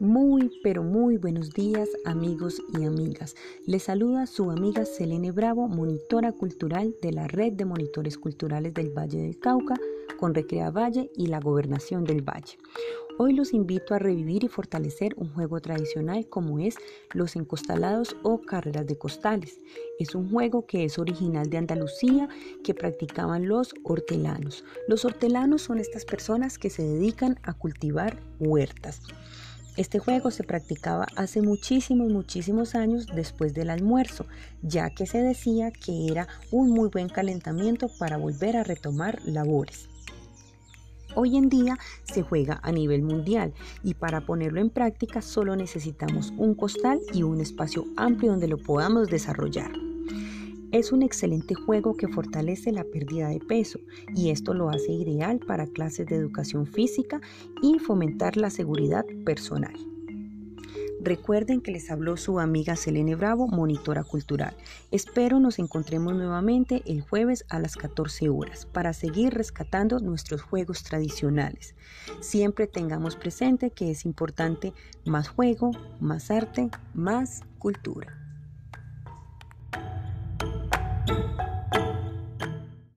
Muy, pero muy buenos días amigos y amigas. Les saluda su amiga Selene Bravo, monitora cultural de la Red de Monitores Culturales del Valle del Cauca, con Recrea Valle y la Gobernación del Valle. Hoy los invito a revivir y fortalecer un juego tradicional como es los encostalados o carreras de costales. Es un juego que es original de Andalucía que practicaban los hortelanos. Los hortelanos son estas personas que se dedican a cultivar huertas. Este juego se practicaba hace muchísimos, muchísimos años después del almuerzo, ya que se decía que era un muy buen calentamiento para volver a retomar labores. Hoy en día se juega a nivel mundial y para ponerlo en práctica solo necesitamos un costal y un espacio amplio donde lo podamos desarrollar. Es un excelente juego que fortalece la pérdida de peso y esto lo hace ideal para clases de educación física y fomentar la seguridad personal. Recuerden que les habló su amiga Selene Bravo, monitora cultural. Espero nos encontremos nuevamente el jueves a las 14 horas para seguir rescatando nuestros juegos tradicionales. Siempre tengamos presente que es importante más juego, más arte, más cultura.